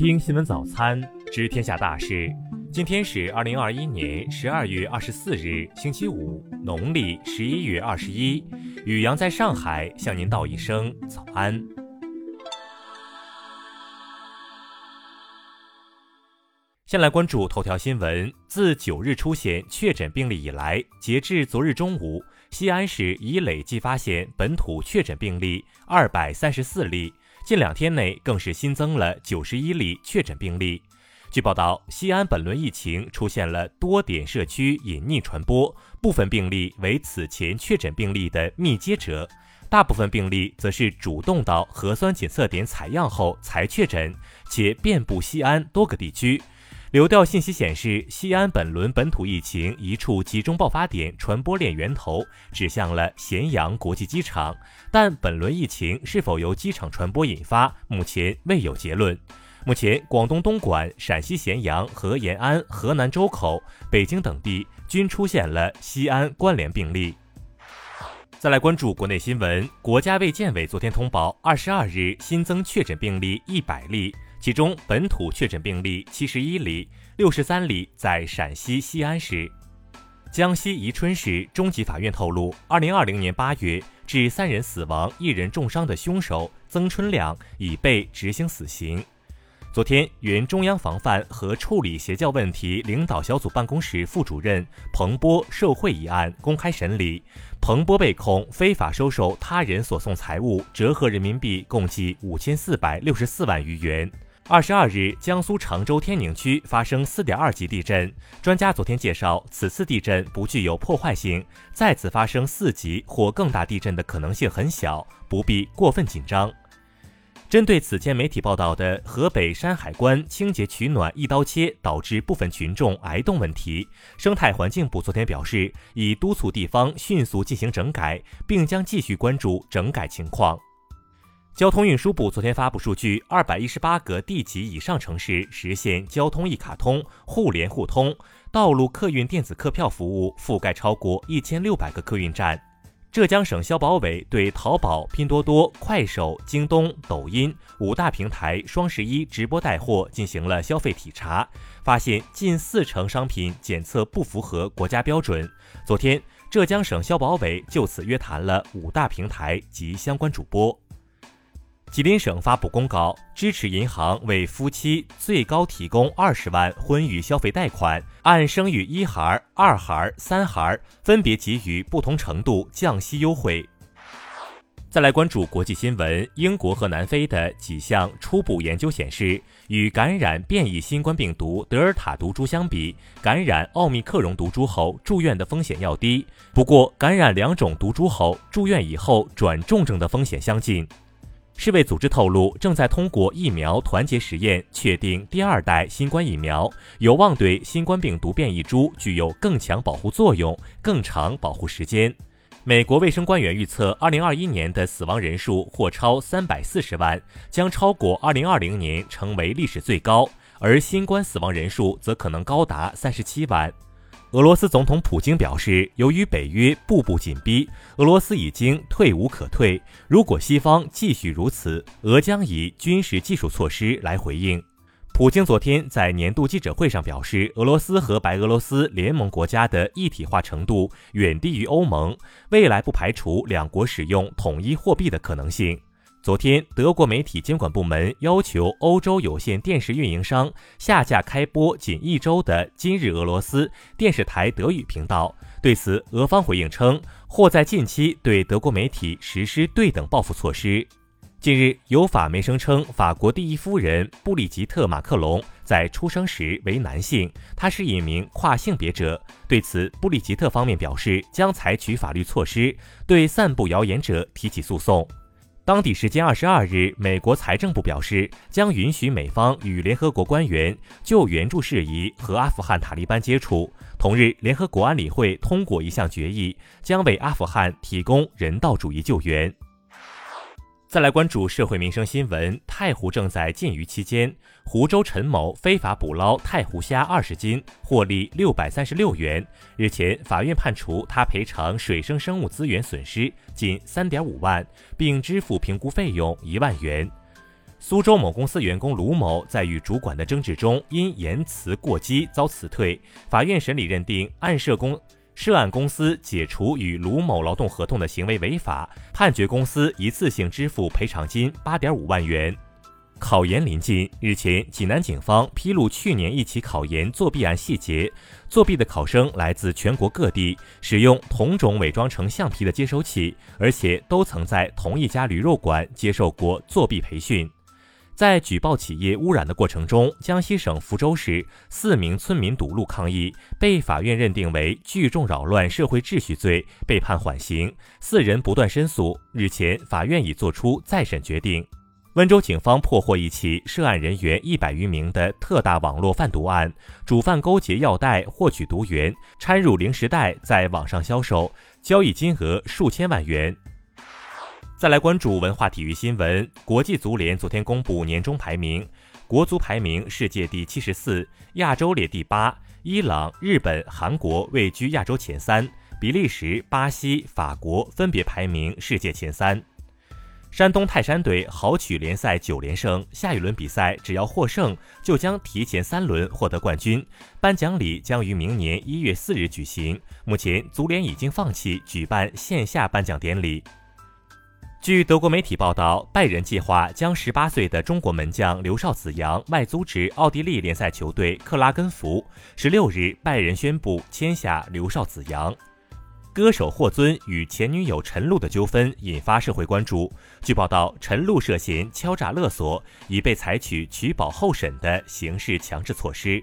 听新闻早餐，知天下大事。今天是二零二一年十二月二十四日，星期五，农历十一月二十一。雨阳在上海向您道一声早安。先来关注头条新闻。自九日出现确诊病例以来，截至昨日中午，西安市已累计发现本土确诊病例二百三十四例。近两天内更是新增了九十一例确诊病例。据报道，西安本轮疫情出现了多点社区隐匿传播，部分病例为此前确诊病例的密接者，大部分病例则是主动到核酸检测点采样后才确诊，且遍布西安多个地区。流调信息显示，西安本轮本土疫情一处集中爆发点传播链源头指向了咸阳国际机场，但本轮疫情是否由机场传播引发，目前未有结论。目前，广东东莞、陕西咸阳和延安、河南周口、北京等地均出现了西安关联病例。再来关注国内新闻，国家卫健委昨天通报，二十二日新增确诊病例一百例。其中本土确诊病例七十一例，六十三例在陕西西安市。江西宜春市中级法院透露，二零二零年八月致三人死亡、一人重伤的凶手曾春亮已被执行死刑。昨天，原中央防范和处理邪教问题领导小组办公室副主任彭波受贿一案公开审理，彭波被控非法收受他人所送财物，折合人民币共计五千四百六十四万余元。二十二日，江苏常州天宁区发生四点二级地震。专家昨天介绍，此次地震不具有破坏性，再次发生四级或更大地震的可能性很小，不必过分紧张。针对此前媒体报道的河北山海关清洁取暖一刀切导致部分群众挨冻问题，生态环境部昨天表示，已督促地方迅速进行整改，并将继续关注整改情况。交通运输部昨天发布数据，二百一十八个地级以上城市实现交通一卡通、互联互通，道路客运电子客票服务覆盖超过一千六百个客运站。浙江省消保委对淘宝、拼多多、快手、京东、抖音五大平台双十一直播带货进行了消费体查，发现近四成商品检测不符合国家标准。昨天，浙江省消保委就此约谈了五大平台及相关主播。吉林省发布公告，支持银行为夫妻最高提供二十万婚育消费贷款，按生育一孩、二孩、三孩分别给予不同程度降息优惠。再来关注国际新闻，英国和南非的几项初步研究显示，与感染变异新冠病毒德尔塔毒株相比，感染奥密克戎毒株后住院的风险要低。不过，感染两种毒株后住院以后转重症的风险相近。世卫组织透露，正在通过疫苗团结实验确定第二代新冠疫苗有望对新冠病毒变异株具有更强保护作用、更长保护时间。美国卫生官员预测，二零二一年的死亡人数或超三百四十万，将超过二零二零年，成为历史最高，而新冠死亡人数则可能高达三十七万。俄罗斯总统普京表示，由于北约步步紧逼，俄罗斯已经退无可退。如果西方继续如此，俄将以军事技术措施来回应。普京昨天在年度记者会上表示，俄罗斯和白俄罗斯联盟国家的一体化程度远低于欧盟，未来不排除两国使用统一货币的可能性。昨天，德国媒体监管部门要求欧洲有线电视运营商下架开播仅一周的《今日俄罗斯》电视台德语频道。对此，俄方回应称，或在近期对德国媒体实施对等报复措施。近日，有法媒声称，法国第一夫人布里吉特·马克龙在出生时为男性，她是一名跨性别者。对此，布里吉特方面表示，将采取法律措施，对散布谣言者提起诉讼。当地时间二十二日，美国财政部表示，将允许美方与联合国官员就援助事宜和阿富汗塔利班接触。同日，联合国安理会通过一项决议，将为阿富汗提供人道主义救援。再来关注社会民生新闻。太湖正在禁渔期间，湖州陈某非法捕捞太湖虾二十斤，获利六百三十六元。日前，法院判处他赔偿水生生物资源损失近三点五万，并支付评估费用一万元。苏州某公司员工卢某在与主管的争执中，因言辞过激遭辞退。法院审理认定，案涉公涉案公司解除与卢某劳动合同的行为违法，判决公司一次性支付赔偿金八点五万元。考研临近，日前，济南警方披露去年一起考研作弊案细节。作弊的考生来自全国各地，使用同种伪装成橡皮的接收器，而且都曾在同一家驴肉馆接受过作弊培训。在举报企业污染的过程中，江西省福州市四名村民堵路抗议，被法院认定为聚众扰乱社会秩序罪，被判缓刑。四人不断申诉，日前法院已作出再审决定。温州警方破获一起涉案人员一百余名的特大网络贩毒案，主犯勾结药代获取毒源，掺入零食袋在网上销售，交易金额数千万元。再来关注文化体育新闻，国际足联昨天公布年终排名，国足排名世界第七十四，亚洲列第八，伊朗、日本、韩国位居亚洲前三，比利时、巴西、法国分别排名世界前三。山东泰山队豪取联赛九连胜，下一轮比赛只要获胜，就将提前三轮获得冠军。颁奖礼将于明年一月四日举行。目前，足联已经放弃举办线下颁奖典礼。据德国媒体报道，拜仁计划将十八岁的中国门将刘少子阳外租至奥地利联赛球队克拉根福。十六日，拜仁宣布签下刘少子阳。歌手霍尊与前女友陈露的纠纷引发社会关注。据报道，陈露涉嫌敲诈勒索，已被采取取保候审的刑事强制措施。